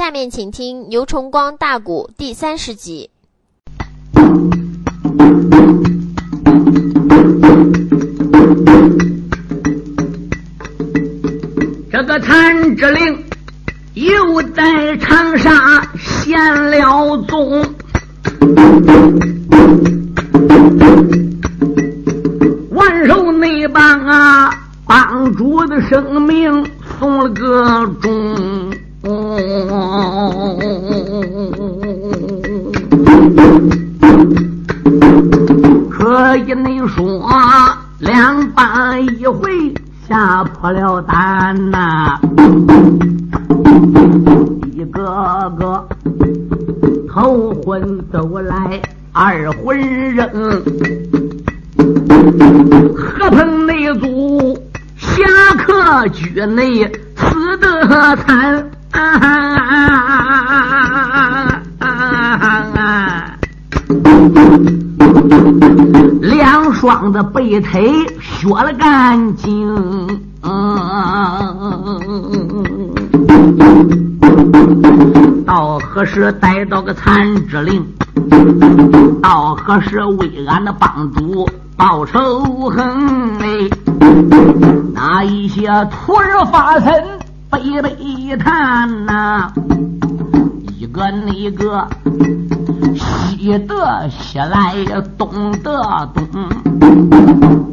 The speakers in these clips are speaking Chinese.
下面请听牛崇光大鼓第三十集。这个谭志令又在长沙现了踪，万寿那帮啊，帮主的生命送了个终。可以你说两帮一回。吓破了胆呐！一个个头昏走来，二魂扔，何鹏内祖侠客居内死得惨，啊啊啊啊啊两双的背腿削了干净。到何时逮到个残之令？到何时为俺的帮主报仇恨？哎，那一些徒儿发身悲悲叹呐，一个那个西得西来东得东，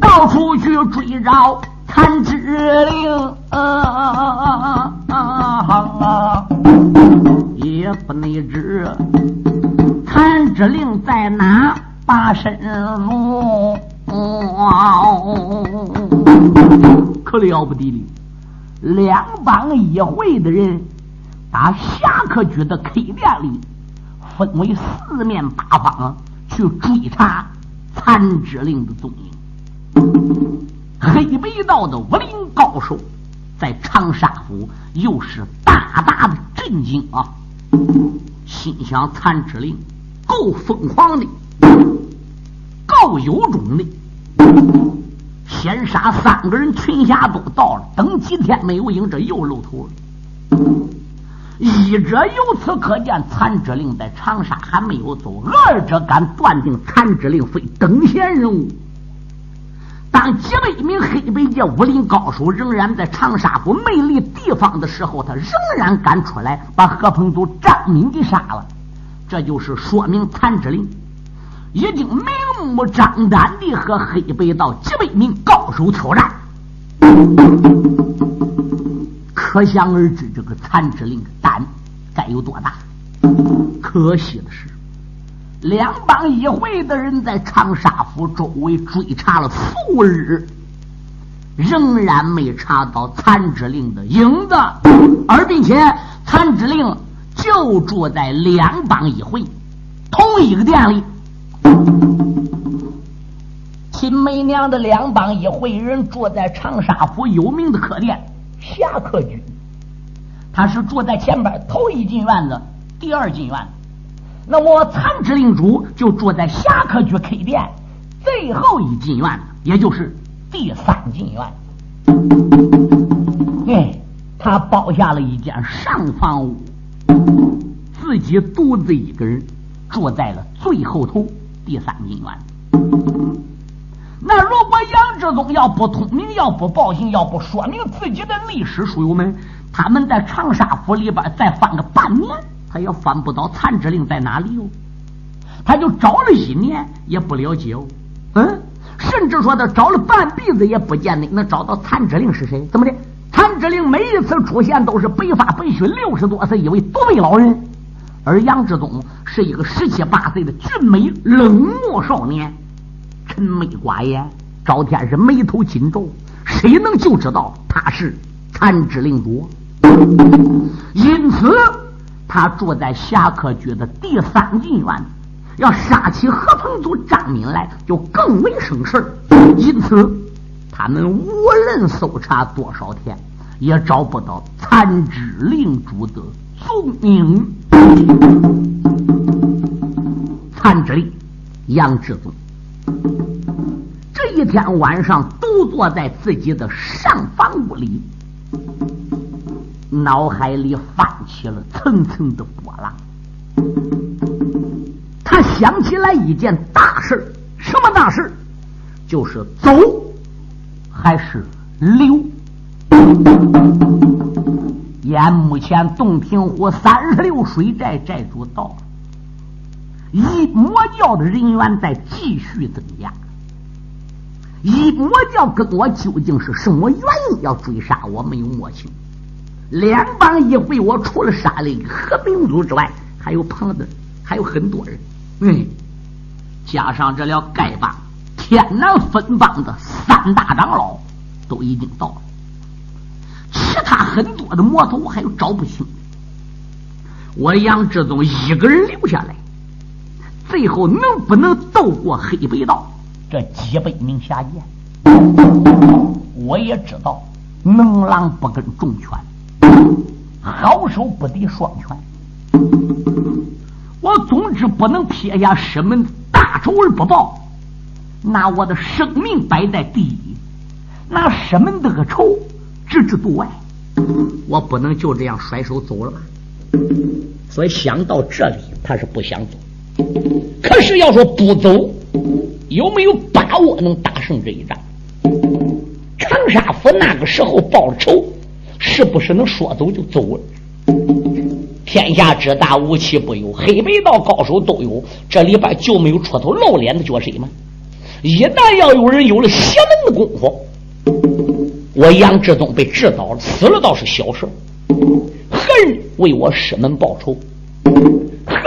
到处去追找。谭之令，也不能知谭之令在哪把身入，可了不得了！两帮一会的人把侠客局的 K 店里分为四面八方去追查残之令的踪影。黑北道的武林高手在长沙府又是大大的震惊啊！心想：残之令够疯狂的，够有种的，先杀三个人，群侠都到了，等几天没有影，这又露头了。一者由此可见，残之令在长沙还没有走；二者敢断定，残之令非等闲人物。当几百名黑白界武林高手仍然在长沙府没离地方的时候，他仍然敢出来把何鹏祖、张敏给杀了。这就是说明残之令已经明目张胆地和黑白道几百名高手挑战。可想而知，这个残之令的胆该有多大？可惜的是。两帮一会的人在长沙府周围追查了数日，仍然没查到残之令的影子，而并且残之令就住在两帮一会同一个店里。秦媚娘的两帮一会人住在长沙府有名的客店侠客居，他是住在前边头一进院子，第二进院子。那么残之令主就住在侠客居 K 店最后一进院，也就是第三进院。哎，他包下了一间上房屋，自己独自一个人住在了最后头第三进院。那如果杨志忠要不通名，要不报信，要不说明自己的历史，书友们，他们在长沙府里边再翻个半年。他也翻不到残之令在哪里哦，他就找了一年也不了解哦，嗯，甚至说他找了半辈子也不见得能找到残之令是谁？怎么的？残之令每一次出现都是白发白须，六十多岁一位独臂老人，而杨志忠是一个十七八岁的俊美冷漠少年，沉眉寡言，赵天是眉头紧皱，谁能就知道他是残之令主？因此。他住在侠客居的第三进院，要杀起何鹏祖、张敏来，就更为省事因此，他们无论搜查多少天，也找不到残肢令主的踪影。残肢令杨志宗这一天晚上独坐在自己的上房屋里。脑海里泛起了层层的波浪。他想起来一件大事什么大事就是走还是留？眼目前洞庭湖三十六水寨寨主到了，一魔教的人员在继续增加。一魔教跟我究竟是什么原因要追杀我？没有摸清。联邦一回，我除了杀了一个何明祖之外，还有旁的，还有很多人。嗯，加上这了丐帮、天南分帮的三大长老都已经到了，其他很多的魔头我还有找不清。我杨志宗一个人留下来，最后能不能斗过黑白道这几百名侠剑？我也知道，能狼不跟重拳，好手不敌双拳。我总之不能撇下师门大仇而不报，拿我的生命摆在第一，拿师门这个仇置之度外，我不能就这样甩手走了吧？所以想到这里，他是不想走。可是要说不走，有没有把握能打胜这一仗？长沙府那个时候报了仇，是不是能说走就走了？天下之大，无奇不有，黑白道高手都有。这里边就没有出头露脸的角色吗？一旦要有人有了邪门的功夫，我杨志宗被制倒了，死了倒是小事。何人为我师门报仇？恨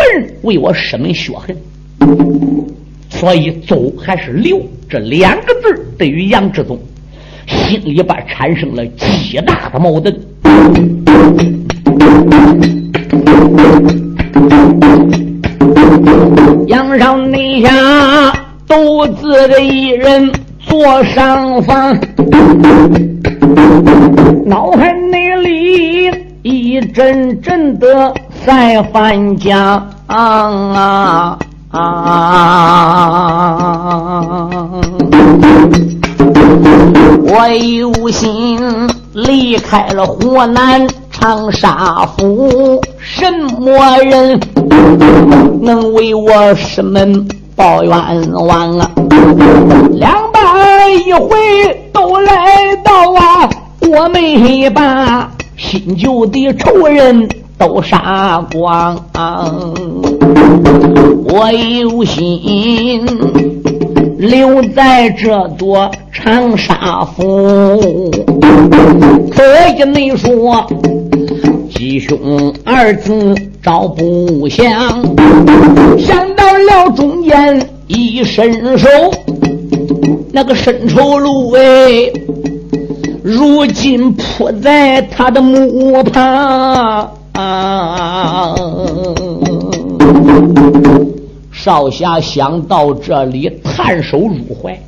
为我师门血恨？所以走还是留？这两个字对于杨志宗心里边产生了极大的矛盾。杨少内下独自的一人坐上方，脑海内里一阵阵的在翻江啊啊！我有心离开了湖南。长沙府什么人能为我师门报冤枉啊？两败一回都来到啊！我没把新旧的仇人都杀光，我有心留在这座长沙府。可以你说。吉凶二字找不详，想到了中间一伸手，那个伸丑路哎，如今扑在他的墓旁。少侠想到这里，探手入怀，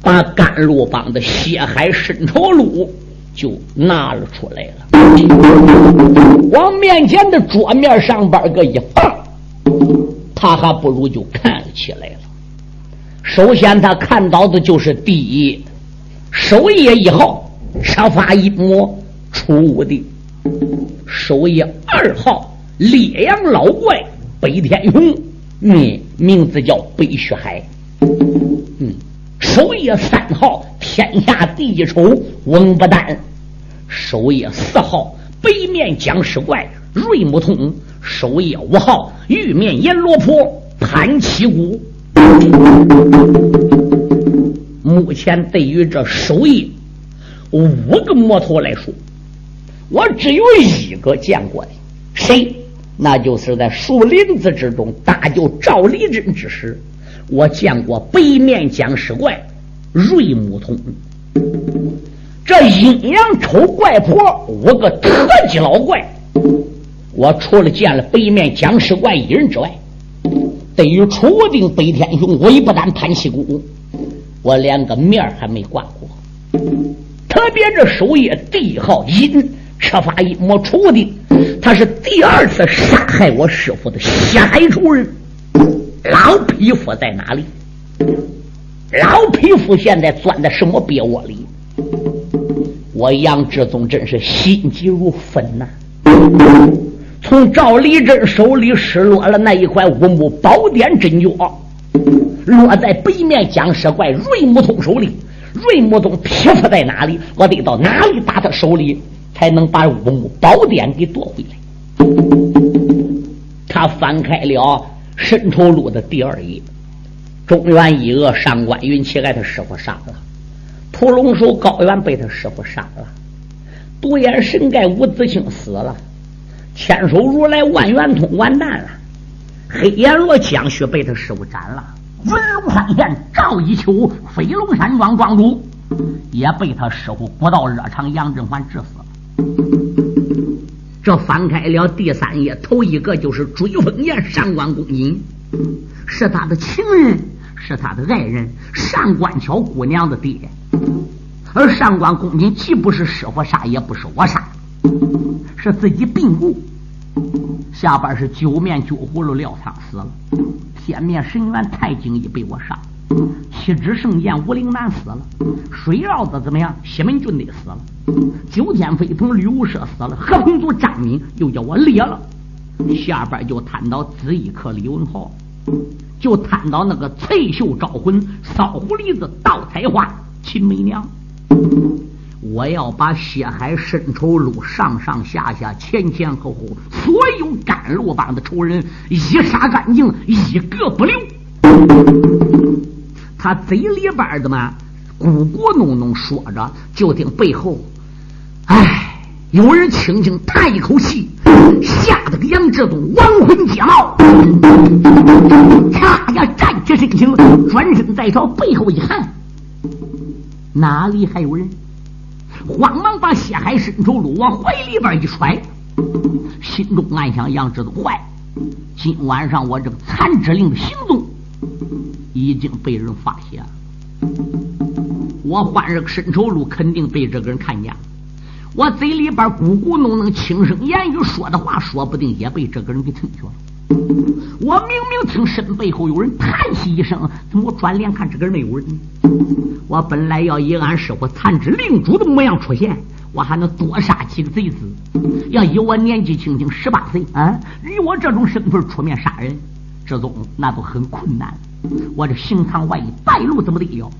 把甘露帮的血海深仇录就拿了出来了。往面前的桌面上边个一放，他还不如就看起来了。首先他看到的就是第一，守夜一号车发一魔出屋的，守夜二号烈阳老怪北天雄，嗯，名字叫北雪海，嗯，守夜三号天下第一丑翁不丹。守夜四号北面僵尸怪瑞木通，守夜五号玉面阎罗婆潘七姑。目前对于这守夜五个魔头来说，我只有一个见过的，谁？那就是在树林子之中大救赵立珍之时，我见过北面僵尸怪瑞木通。这阴阳丑怪婆五个特级老怪，我除了见了北面僵尸怪一人之外，对于楚定北天雄、韦不丹、潘七姑，我连个面还没挂过。特别这守夜第一号阴车法一没出的，他是第二次杀害我师傅的血海仇人。老匹夫在哪里？老匹夫现在钻在什么鳖窝里？我杨志宗真是心急如焚呐！从赵立珍手里失落了那一块五木宝典真诀，落在北面僵尸怪瑞木通手里。瑞木宗匹夫在哪里？我得到哪里打他手里，才能把五木宝典给夺回来？他翻开了申仇录的第二页，中原一恶上官云起挨他师傅杀了，屠龙手高原被他师傅杀了，独眼神盖伍子清死了，千手如来万元通完蛋了，黑阎罗江须被他师傅斩了。文龙山县赵一秋，飞龙山庄庄主也被他师傅古道热肠杨振环致死。这翻开了第三页，头一个就是追风岩上官公瑾，是他的情人，是他的爱人，上官桥姑娘的爹。而上官公瑾既不是师傅杀，也不是我杀，是自己病故。下边是九面九葫芦廖仓死了。天面神元太京一被我杀，七支圣剑武陵南死了，水绕子怎么样？西门俊的死了，九天飞鹏吕无赦死了，和平族张敏又叫我裂了。下边就谈到紫衣客李文浩，就谈到那个翠袖招魂骚狐狸子倒彩花秦媚娘。我要把血海深仇录上上下下前前后后所有甘露帮的仇人一杀干净，一个不留。他嘴里边的嘛咕咕哝哝说着，就听背后，哎，有人轻轻叹一口气，吓得个杨志东亡魂皆冒，差呀站起身形，转身再朝背后一看，哪里还有人？慌忙把血海深仇录往怀里边一揣，心中暗想：杨志东坏，今晚上我这个残肢令的行动已经被人发现了。我换这个深仇路，肯定被这个人看见了。我嘴里边咕咕哝哝轻声言语说的话，说不定也被这个人给听去了。我明明听身背后有人叹息一声，怎么我转脸看这个人没有人？我本来要以俺师傅残肢令主的模样出现，我还能多杀几个贼子。要以我年纪轻轻十八岁啊，以我这种身份出面杀人，这种那都很困难。我这行藏万一败露怎么的了？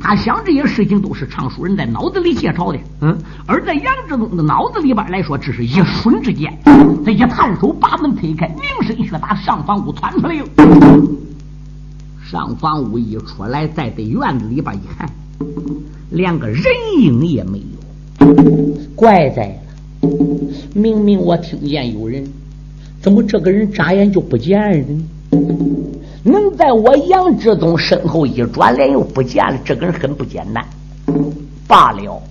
他想这些事情都是常熟人在脑子里介绍的，嗯，而在杨志忠的脑子里边来说，只是一瞬之间。他一探手把门推开，凝神血打上房屋窜出来了。上房屋一出来，再在院子里边一看，连个人影也没有。怪哉了，明明我听见有人，怎么这个人眨眼就不见了呢？能在我杨志忠身后一转脸又不见了，这个人很不简单。罢了，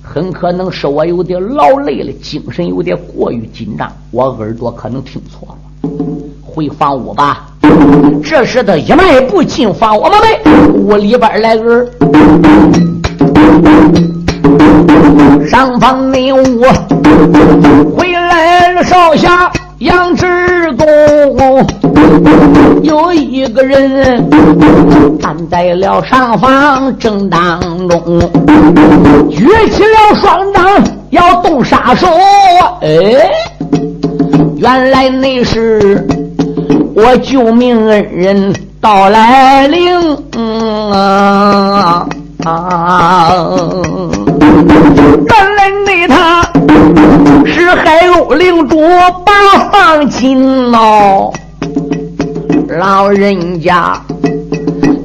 很可能是我有点劳累了，精神有点过于紧张，我耳朵可能听错了。回房屋吧。这时他一迈步进房屋门，屋里边来人，上房内屋回来了，少侠。杨志公有一个人站在了上方正当中，举起了双掌要动杀手。哎，原来那是我救命恩人到来临啊！啊原来那他。是海鸥领主八方金哦，老人家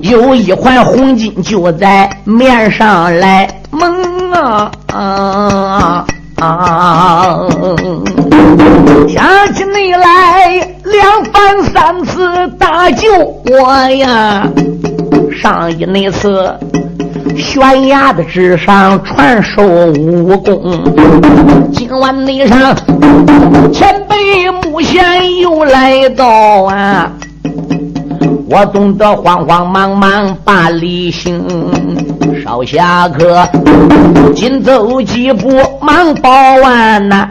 有一块红金就在面上来蒙啊啊啊！想起你来两番三次搭救我呀，上一那次。悬崖的之上传授武功，今晚内上前辈木贤又来到啊！我总得慌慌忙忙把礼行，少侠客紧走几步忙报完呐，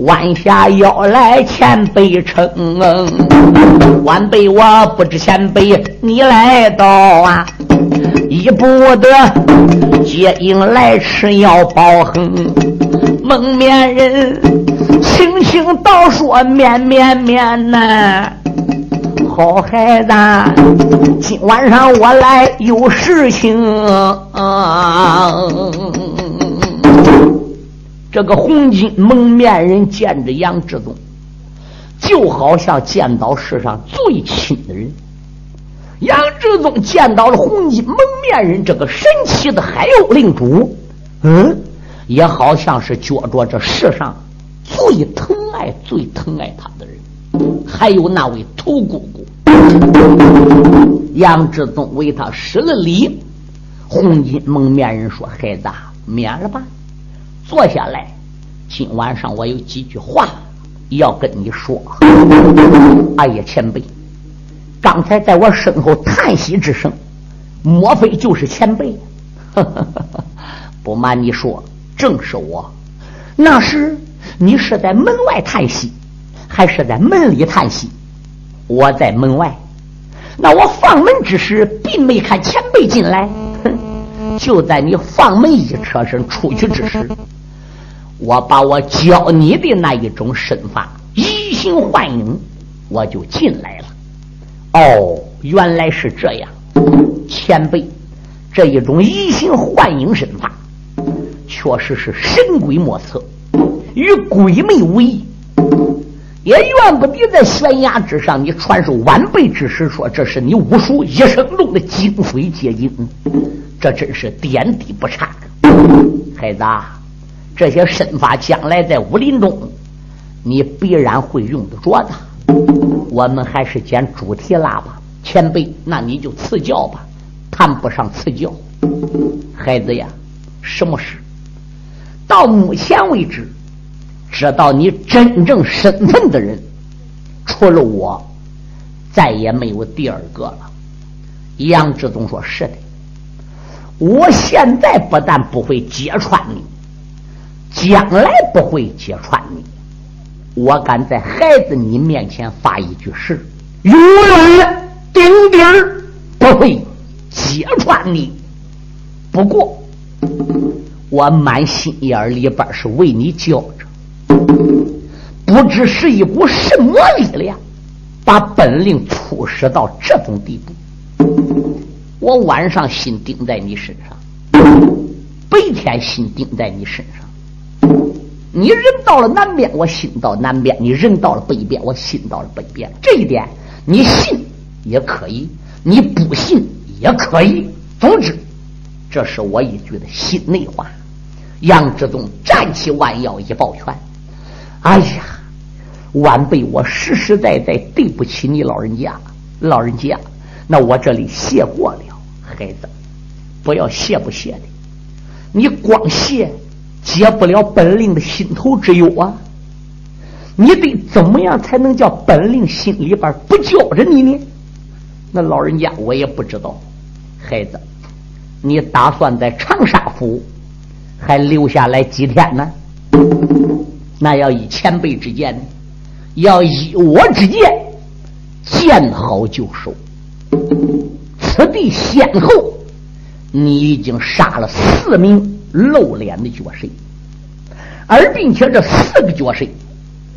弯下腰来前辈称，晚辈我不知前辈你来到啊！一不得接应来吃药包恒。蒙面人轻轻道说：“面面面呐，好孩子，今晚上我来有事情。”这个红巾蒙面人见着杨志忠，就好像见到世上最亲的人。杨志宗见到了红巾蒙面人这个神奇的海鸥领主，嗯。也好像是觉着这世上最疼爱、最疼爱他的人，还有那位屠姑姑杨志宗为他施了礼。红巾蒙面人说：“孩子，免了吧，坐下来。今晚上我有几句话要跟你说。”哎呀，前辈，刚才在我身后叹息之声，莫非就是前辈？不瞒你说。正是我，那时你是在门外叹息，还是在门里叹息？我在门外。那我放门之时，并没看前辈进来。哼，就在你放门一车身出去之时，我把我教你的那一种身法移形换影，我就进来了。哦，原来是这样，前辈，这一种移形换影身法。确实是神鬼莫测，与鬼魅无异，也怨不得在悬崖之上，你传授晚辈之时说这是你武术一生中的精髓结晶，这真是点滴不差。孩子，这些身法将来在武林中，你必然会用得着的。我们还是捡主题拉吧，前辈，那你就赐教吧，谈不上赐教。孩子呀，什么事？到目前为止，知道你真正身份的人，除了。我，再也没有第二个了。杨志宗说：“是的，我现在不但不会揭穿你，将来不会揭穿你。我敢在孩子你面前发一句誓，永远定底儿不会揭穿你。不过。”我满心眼里边是为你叫着，不知是一股什么力量，把本领促使到这种地步。我晚上心盯在你身上，白天心盯在你身上。你人到了南边，我心到南边；你人到了北边，我心到了北边。这一点，你信也可以，你不信也可以。总之，这是我一句的心内话。杨志宗站起弯腰一抱拳：“哎呀，晚辈我实实在在对不起你老人家，老人家，那我这里谢过了。孩子，不要谢不谢的，你光谢解不了本令的心头之忧啊！你得怎么样才能叫本令心里边不叫着你呢？那老人家我也不知道。孩子，你打算在长沙府？”还留下来几天呢？那要以前辈之见，要以我之见，见好就收。此地先后，你已经杀了四名露脸的角色，而并且这四个角色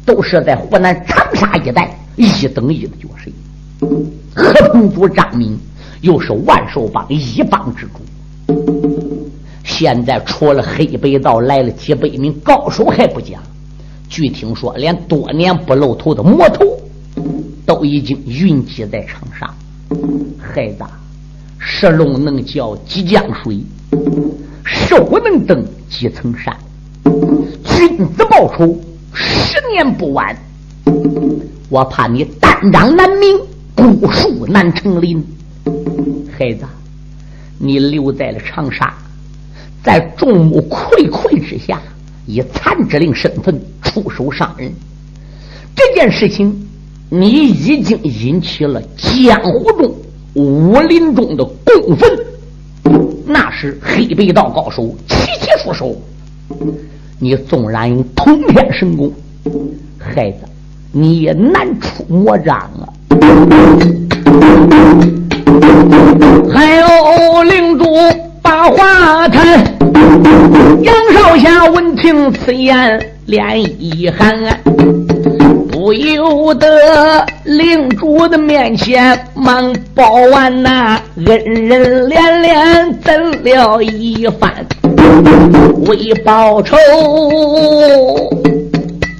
都是在湖南长沙一带一等一的角色。河东族张明又是万寿帮一帮之主。现在除了黑白道来了几百名高手还不讲，据听说连多年不露头的魔头都已经云集在长沙。孩子，石龙能叫几江水，手能登几层山。君子报仇，十年不晚。我怕你单掌难鸣，孤树难成林。孩子，你留在了长沙。在众目睽睽之下，以残之令身份出手伤人，这件事情你已经引起了江湖中、武林中的公愤。那是黑白道高手齐齐出手，你纵然用通天神功，孩子你也难出魔掌啊！还有领主。把话谈。杨少侠闻听此言，脸一寒，不由得领主的面前忙报完那恩人连连赠了一番，为报仇，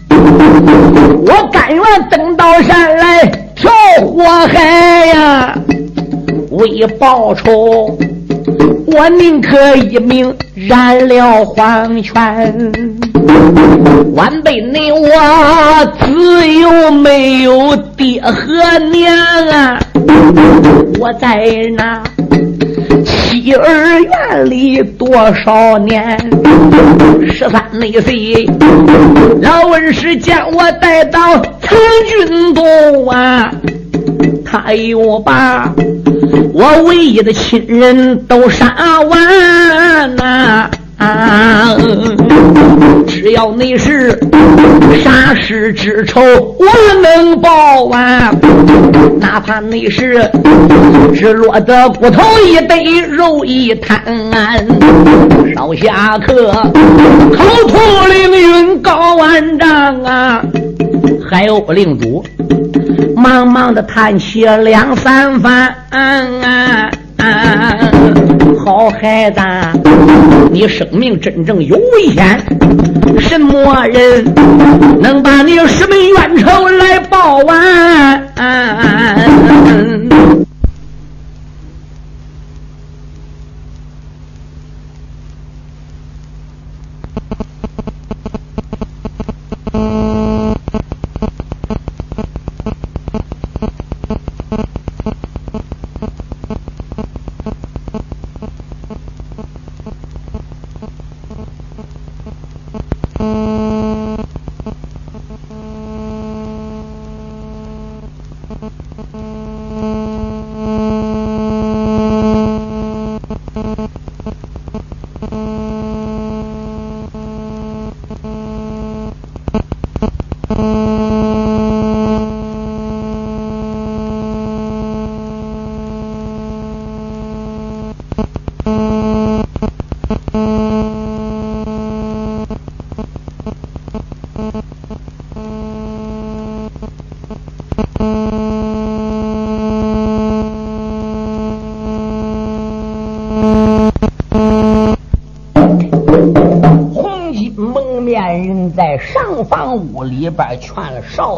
我甘愿登到山来跳火海呀！为报仇。我宁可一命染了黄泉，晚辈你我自幼没有爹和娘啊！我在那妻儿院里多少年，十三那岁，老恩师将我带到参军洞啊，他又把。我唯一的亲人都杀完呐！只要你是杀师之仇，我能报完。哪怕你是只落得骨头一堆，肉一滩。少侠客，口吐凌云高万丈啊！还有令主。忙忙的叹息两三番，好孩子，你生命真正有危险，什么人能把你十门冤仇来报完？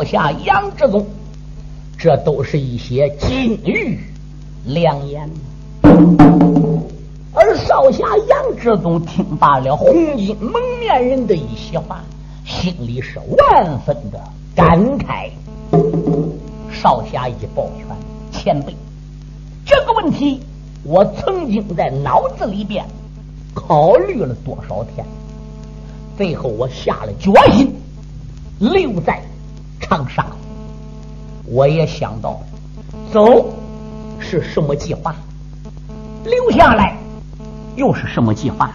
下杨志宗，这都是一些金玉良言。而少侠杨志宗听罢了红衣蒙面人的一席话，心里是万分的感慨。少侠一抱拳，前辈，这个问题我曾经在脑子里边考虑了多少天，最后我下了决心。留在，我也想到走是什么计划，留下来又是什么计划。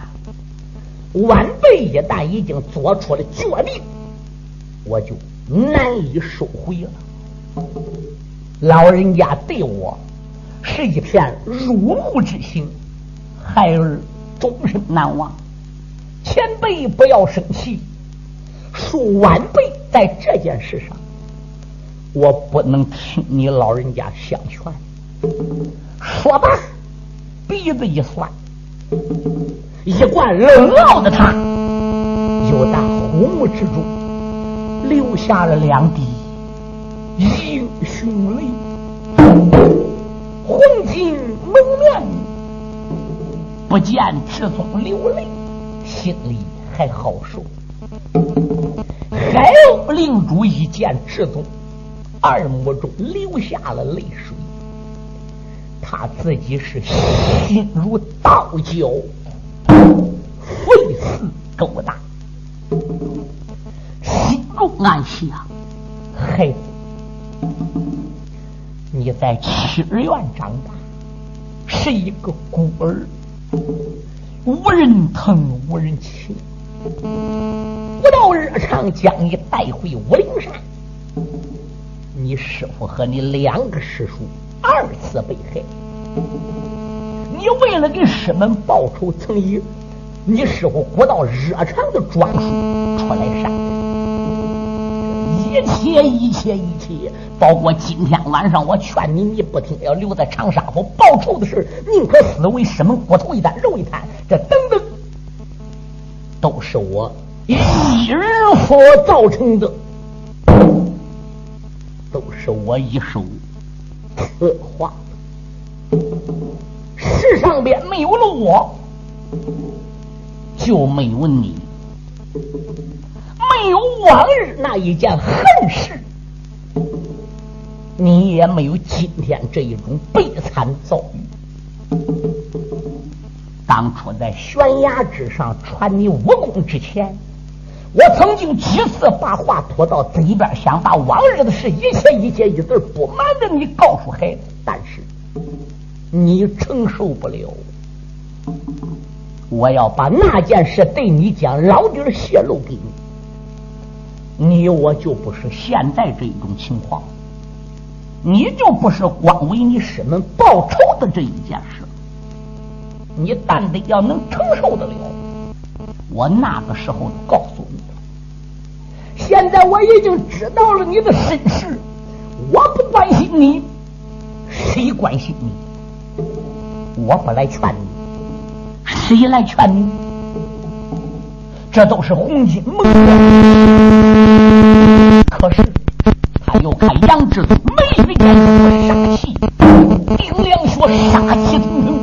晚辈一旦已经做出了决定，我就难以收回了。老人家对我是一片入目之心，孩儿终身难忘。前辈不要生气。恕晚辈在这件事上，我不能听你老人家相劝。说罢，鼻子一酸，一贯冷傲的他，又在虎目之中流下了两滴英雄泪，红巾蒙面，不见赤宗流泪，心里还好受。还有领主一见赤宗，二目中流下了泪水。他自己是心如刀绞，肺似狗大，心中暗想：孩子，你在七儿院长大，是一个孤儿，无人疼，无人亲。不到日常将你带回武陵山，你师傅和你两个师叔二次被害，你为了给师门报仇，曾以你师傅古道热肠的装束出来杀一切一切一切，包括今天晚上我劝你，你不听，要留在长沙府报仇的事，宁可死为师门骨头一担肉一摊，这等等，都是我一人所造成的，是我一手策划。世上边没有了我，就没有你；没有往日那一件恨事，你也没有今天这一种悲惨遭遇。当初在悬崖之上传你武功之前，我曾经几次把话拖到嘴边，想把往日的事一切一切一字不瞒着你告诉孩子，但是。你承受不了，我要把那件事对你讲，老底儿泄露给你，你我就不是现在这一种情况，你就不是光为你师门报仇的这一件事，你但得要能承受得了。我那个时候告诉现在我已经知道了你的身世，我不关心你，谁关心你？我不来劝你，谁来劝你？这都是红巾蒙面。可是他又看杨志祖眉眉间有杀气，丁亮说杀气腾腾，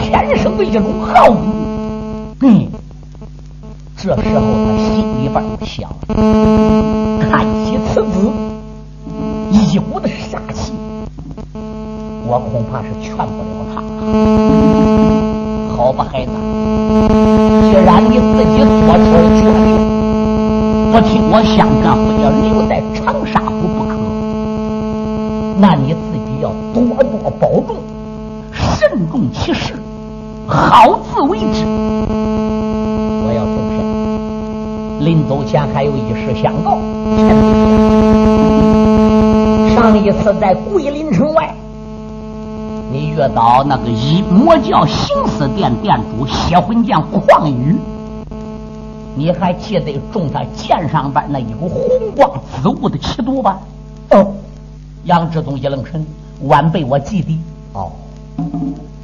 天生的一种豪骨。嗯，这时候他心看起此子一股的杀气。我恐怕是劝不了他了。好吧，孩子，既然你自己做出了决定，不听我相劝，非要留在长沙府不可，那你自己要多多保重，慎重其事，好自为之。走前还有一事相告。上一次在桂林城外。你遇到那个一魔教行思殿殿主血魂剑旷宇，你还记得中他剑上边那一股红光紫雾的气度吧？哦，杨志东一愣神，晚辈我记得。哦，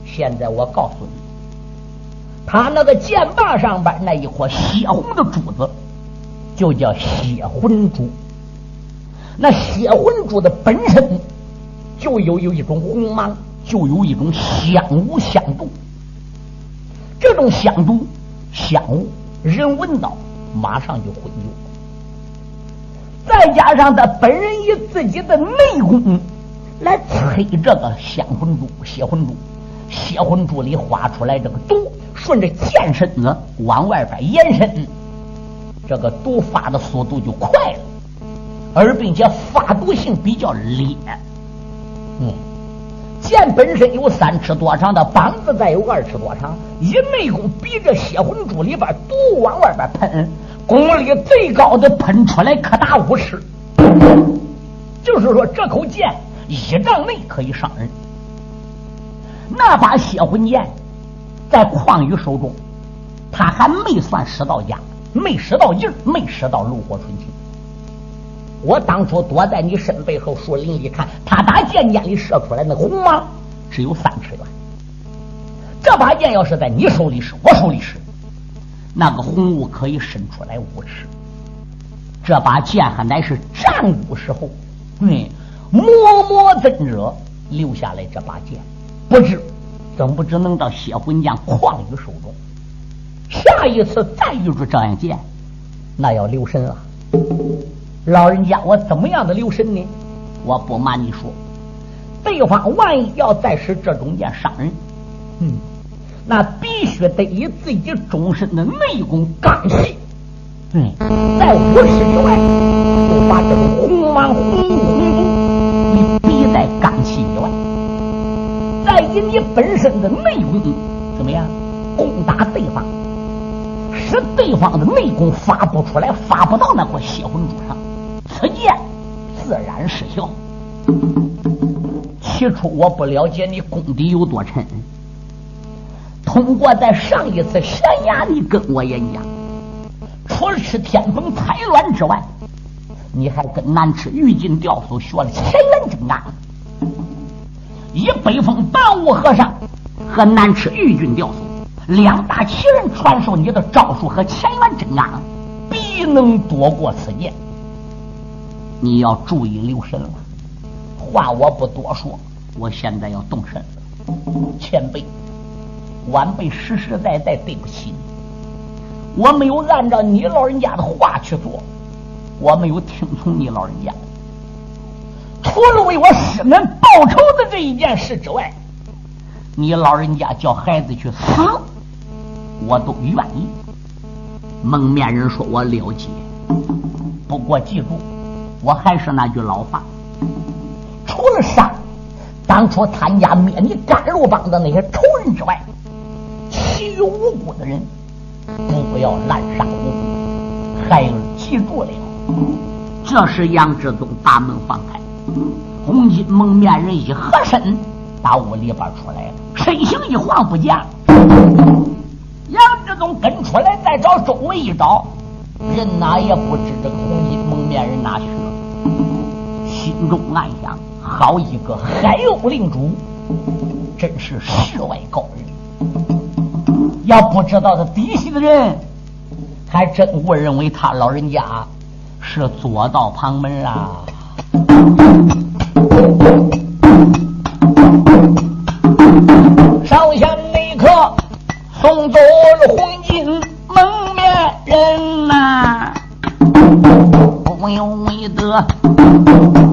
现在我告诉你，他那个剑把上边那一颗血红的珠子，就叫血魂珠。那血魂珠的本身就有有一种红芒。就有一种香雾香毒，这种香毒香雾，人闻到马上就昏厥。再加上他本人以自己的内功来催这个香魂珠、血魂珠，血魂珠里化出来这个毒，顺着剑身子往外边延伸，这个毒发的速度就快了，而并且发毒性比较烈，嗯。剑本身有三尺多长的膀子，再有二尺多长，一内功逼着血魂珠里边毒往外边喷，功力最高的喷出来可达五尺。就是说，这口剑一丈内可以伤人。那把血魂剑在况宇手中，他还没算使到家，没使到劲儿，没使到炉火纯青。我当初躲在你身背后树林里看，他打剑尖里射出来那红芒只有三尺远。这把剑要是在你手里使，我手里使，那个红雾可以伸出来五尺。这把剑还乃是战国时候，嗯，默默真者留下来这把剑，不知怎不知能到血魂将旷宇手中。下一次再遇着这样剑，那要留神了。老人家，我怎么样的留神呢？我不瞒你说，对方万一要再使这种剑伤人，嗯，那必须得以自己终身的内功刚气，嗯，在五十里外就把这个红芒红红毒你逼在刚气以外，再以你本身的内功怎么样？攻打对方，使对方的内功发不出来，发不到那块血魂珠上。此剑自然失效。起初我不了解你功底有多沉。通过在上一次悬崖，你跟我演讲，除了吃天蓬彩卵之外，你还跟南池玉金吊叟学了乾元真干。以北风白雾和尚和南池玉军吊叟两大奇人传授你的招数和乾元真干，必能躲过此劫。你要注意留神了。话我不多说，我现在要动身了。前辈，晚辈实实在在对不起你，我没有按照你老人家的话去做，我没有听从你老人家。除了为我师门报仇的这一件事之外，你老人家叫孩子去死，我都愿意。蒙面人说：“我了解，不过记住。”我还是那句老话，除了杀当初参加灭你甘露帮的那些仇人之外，其余无辜的人不要滥杀无辜。孩儿记住了，这时杨志宗大门放开，红巾蒙面人一合身，打屋里边出来了，身形一晃不见了。杨志宗跟出来，再找周围一找，人哪也不知这个红衣蒙面人哪去了。心中暗想：好一个海鸥领主，真是世外高人。要不知道他底细的人，还真误认为他老人家是左道旁门啊。黄金蒙面人呐。不由为得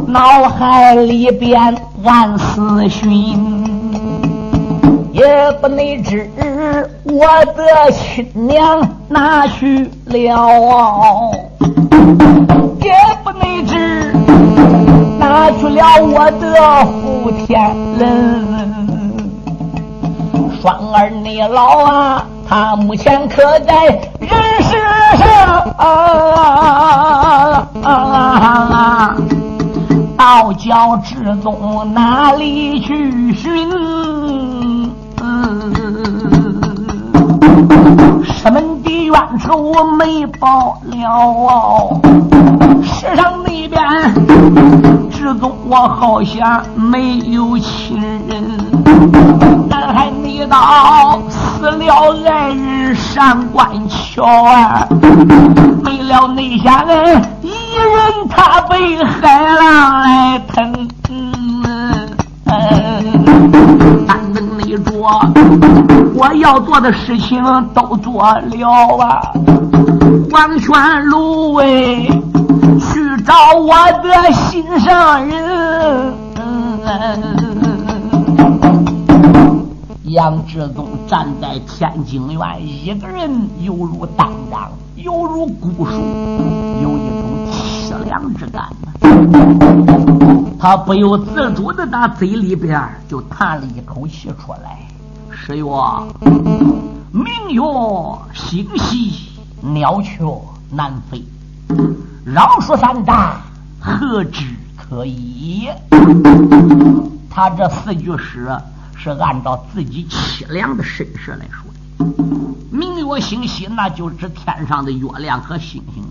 脑海里边万思寻，也不能知我的亲娘哪去了，也不能知哪去了我的胡天人。双儿你老啊，他目前可在人世上啊？道教之宗哪里去寻？师门的冤仇我没报了，世上那边之宗我好像没有亲人。南海那道死了爱人上官桥啊，没了内下人一人，他被海浪来吞。反正你着，我要做的事情都做了啊！黄泉芦苇去找我的心上人。杨志宗站在天津院，一个人犹如单张，犹如孤树，有一种凄凉之感。他不由自主的打嘴里边就叹了一口气出来：“师曰，明月星稀，鸟雀南飞，饶恕三大，何止可以？”他这四句诗。是按照自己凄凉的身世来说的。明月星稀，那就指天上的月亮和星星；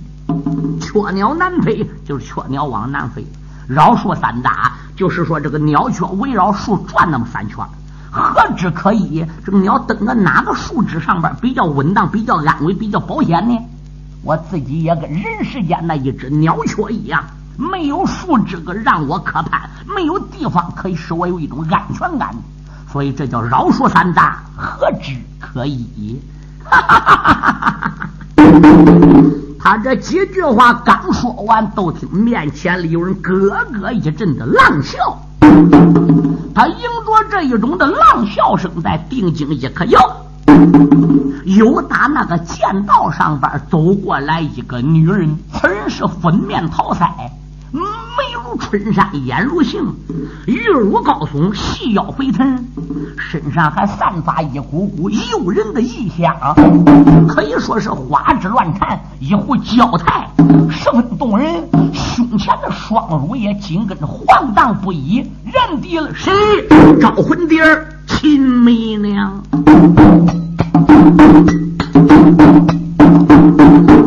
雀鸟南飞，就是雀鸟往南飞；绕树三大，就是说这个鸟雀围绕树转那么三圈。何止可以？这个鸟登在哪个树枝上边比较稳当、比较安稳、比较保险呢？我自己也跟人世间那一只鸟雀一样，没有树枝个让我可攀，没有地方可以使我有一种安全感。所以这叫饶恕三大，何止可以？哈哈哈哈哈哈他这几句话刚说完，都听面前里有人咯咯一阵的浪笑。他迎着这一种的浪笑声，在定睛一看，哟，又打那个剑道上边走过来一个女人，很是粉面桃腮。春山，眼如杏，玉乳高松，细腰肥臀，身上还散发一股股诱人的异香，可以说是花枝乱颤，一壶娇态十分动人。胸前的双乳也紧跟着晃荡不已，认定了谁？招魂蝶秦媚娘。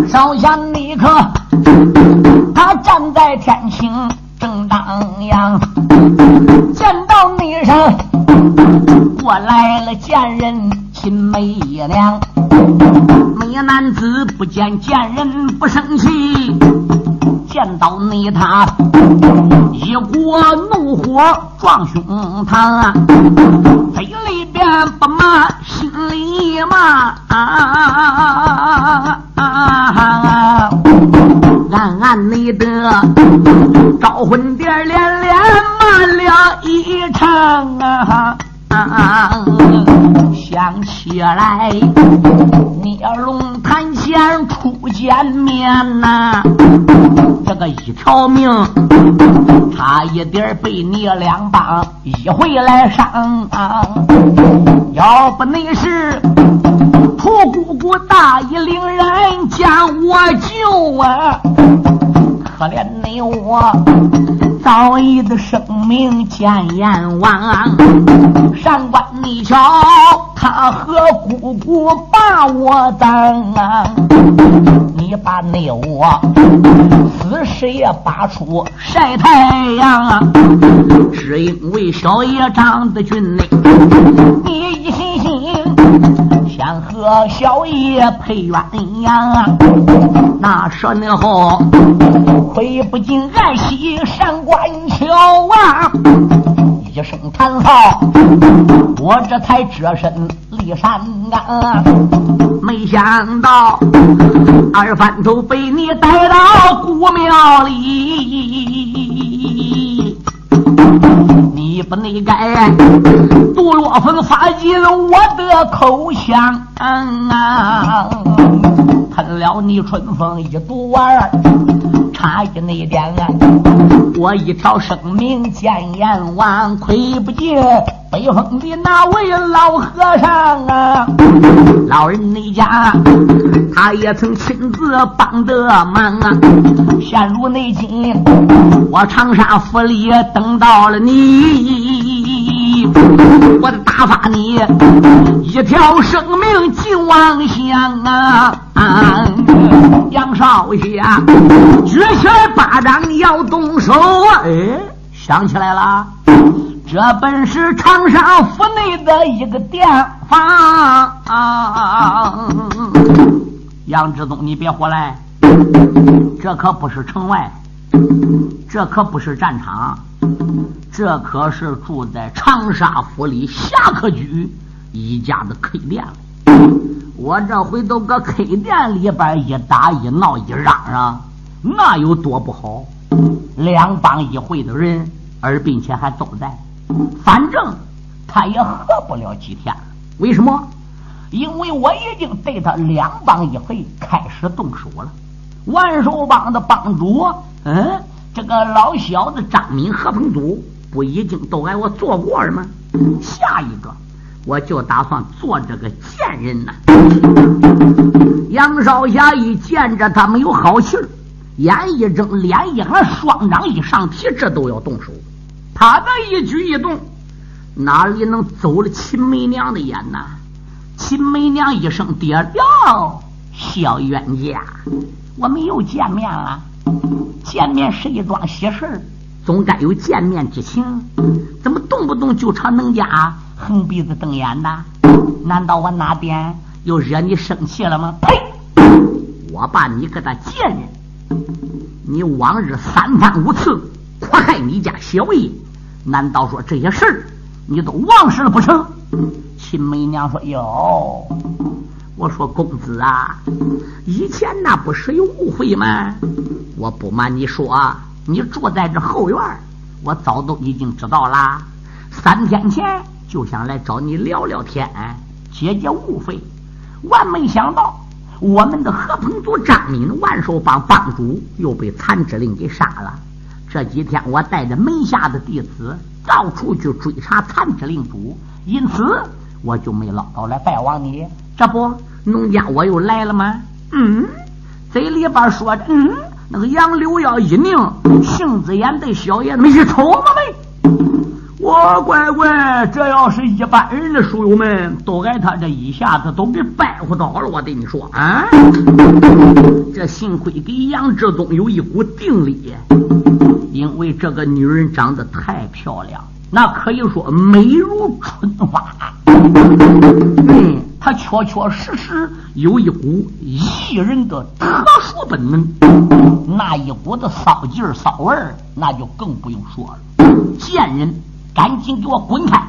少侠你可，他站在天晴见到你上过来了贱人秦媚娘。美男子不见贱人不生气。见到你，他一股怒火撞胸膛，嘴里边不骂，心里骂啊啊啊，暗暗内的招魂殿连连骂了一场啊！想起来，聂龙潭前初见面呐，这个一条命差一点被你两帮一回来伤。要不你是土姑姑大义凛然将我救啊！可怜你我早已的生命见阎王，上官你瞧，他和姑姑把我当，你把你我死尸也拔出晒太阳，只因为小爷长得俊嘞，你一心心。和小爷配鸳鸯，那时候回不进爱惜上官桥啊！一声叹号，我这才折身离山岗。没想到二番头被你带到古庙里。你不内该，杜若芬发进我的口腔，喷了你春风一毒丸，差一那点，我一条生命见阎王，亏不进北风的那位老和尚啊！老人那家，他也曾亲自帮得忙啊！现如内今，我长沙府里等到了你，我的打发你一条生命尽王乡啊！杨少侠举起来巴掌要动手啊，哎，想起来了，这本是长沙府内的一个店房。杨志东，你别胡来，这可不是城外，这可不是战场，这可是住在长沙府里侠客居一家的 K 店。我这回都搁 K 店里边一打一闹一嚷嚷，那有多不好？两帮一会的人，而并且还都在，反正他也喝不了几天。为什么？因为我已经对他两帮一会开始动手了。万寿帮的帮主，嗯，这个老小子张敏和彭祖，不已经都挨我做过了吗？下一个。我就打算做这个贱人呢。杨少侠一见着他没有好气儿，眼一睁，脸一寒，双掌一上提，这都要动手。他的一举一动，哪里能走了秦梅娘的眼呐？秦梅娘一声爹哟，小冤家，我们又见面了。见面是一桩喜事总该有见面之情。怎么动不动就朝能家？横鼻子瞪眼的，难道我哪点又惹你生气了吗？呸！我把你个他贱人，你往日三番五次迫害你家小爷，难道说这些事儿你都忘事了不成？秦媚娘说：“哟，我说公子啊，以前那不是有误会吗？我不瞒你说，你住在这后院，我早都已经知道啦。三天前。”就想来找你聊聊天，解解误会。万没想到，我们的何鹏祖张敏万寿帮帮主又被残之令给杀了。这几天我带着门下的弟子到处去追查残之令主，因此我就没捞到来拜望你。这不，农家我又来了吗？嗯，嘴里边说着，嗯，那个杨柳要一拧，杏子眼对小爷子们一瞅吗没？我乖乖，这要是一般人的书友们，都挨他这一下子都给掰乎倒了。我对你说啊，这幸亏给杨志东有一股定力，因为这个女人长得太漂亮，那可以说美如春花。嗯，他确确实实有一股艺人的特殊本能，那一股子骚劲儿、骚味儿，那就更不用说了。贱人！赶紧给我滚开！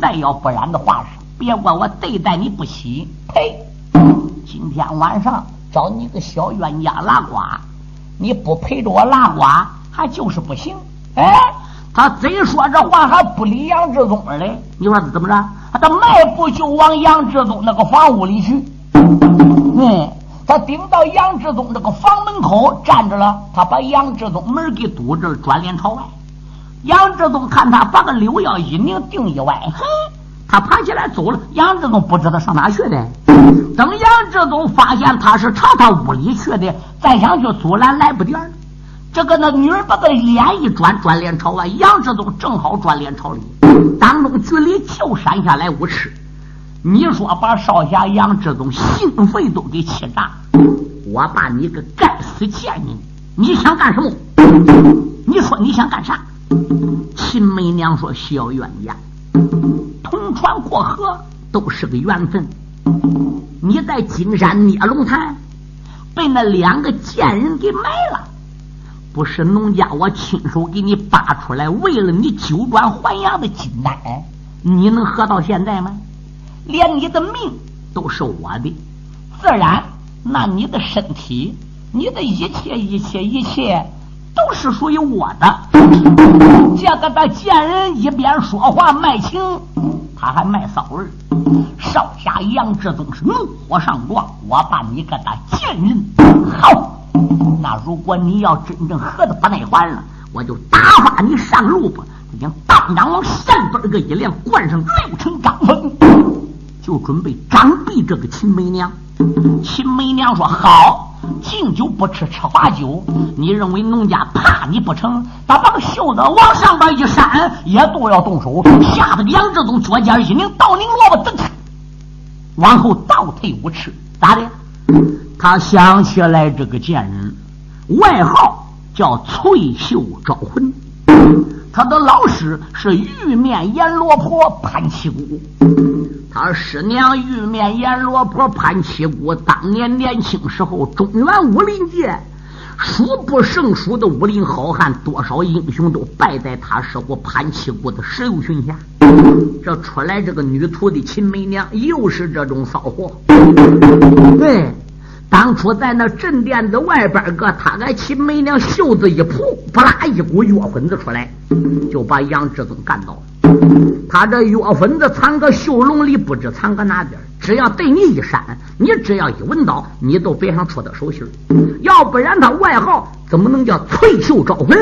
再要不然的话，别怪我对待你不喜。呸！今天晚上找你个小冤家拉呱，你不陪着我拉呱，还就是不行。哎，他贼说这话还不理杨志忠嘞？你说他怎么着？他迈步就往杨志忠那个房屋里去。嗯，他顶到杨志忠这个房门口站着了，他把杨志忠门给堵着，转脸朝外。杨志忠看他把个柳腰一拧，定一歪，嘿，他爬起来走了。杨志忠不知道上哪去的。等杨志忠发现他是朝他屋里去的，再想去阻拦来不了。这个那女人把个脸一转，转脸朝外，杨志忠正好转脸朝里，当中距离就闪下来五尺。你说把少侠杨志忠心肺都给气炸！我把你个该死贱人，你想干什么？你说你想干啥？秦媚娘说：“小冤家，同船过河都是个缘分。你在金山捏龙潭被那两个贱人给埋了，不是农家我亲手给你扒出来，为了你九转还阳的金丹，你能活到现在吗？连你的命都是我的，自然那你的身体，你的一切一切一切。”都是属于我的。这个的贱人一边说话卖情，他还卖骚味。少侠杨志忠是怒火上撞，我把你个的贱人好。那如果你要真正喝的不耐烦了，我就打发你上路吧。已经当场往山边个一连灌上六成掌风，就准备掌毙这个秦媚娘。秦媚娘说好。敬酒不吃吃罚酒，你认为农家怕你不成？他把袖子往上边一扇，也都要动手。吓得杨志忠脚尖一拧，倒拧萝卜，噔，往后倒退五尺。咋的？他想起来这个贱人，外号叫翠袖招魂。他的老师是玉面阎罗婆潘七姑，他师娘玉面阎罗婆潘七姑当年年轻时候中原武林界数不胜数的武林好汉，多少英雄都败在他师傅潘七姑的石榴裙下。这出来这个女徒弟秦媚娘，又是这种骚货。对。当初在那镇店子外边个，他给秦媚娘袖子一扑，扑啦一股药粉子出来，就把杨志宗干倒了。他这药粉子藏个袖笼里，不知藏个哪边。只要对你一闪，你只要一闻到，你都别想戳他手心要不然他外号怎么能叫翠袖招魂？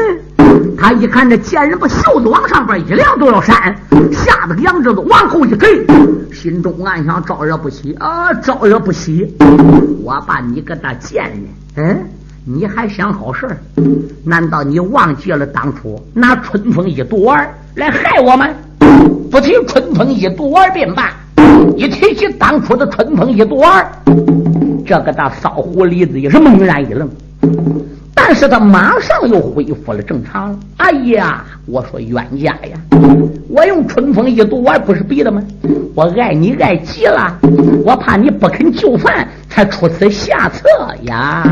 他一看这贱人把袖子往上边一亮都要扇，吓得杨志都往后一退，心中暗想：招惹不起啊，招惹不起！我把你个大贱人，嗯，你还想好事难道你忘记了当初拿春风一毒丸来害我们？不提春风一毒丸便罢。一提起当初的春风一毒丸，这个大骚狐狸子也是猛然一愣，但是他马上又恢复了正常。哎呀，我说冤家呀，我用春风一毒丸不是逼的吗？我爱你爱极了，我怕你不肯就范，才出此下策呀。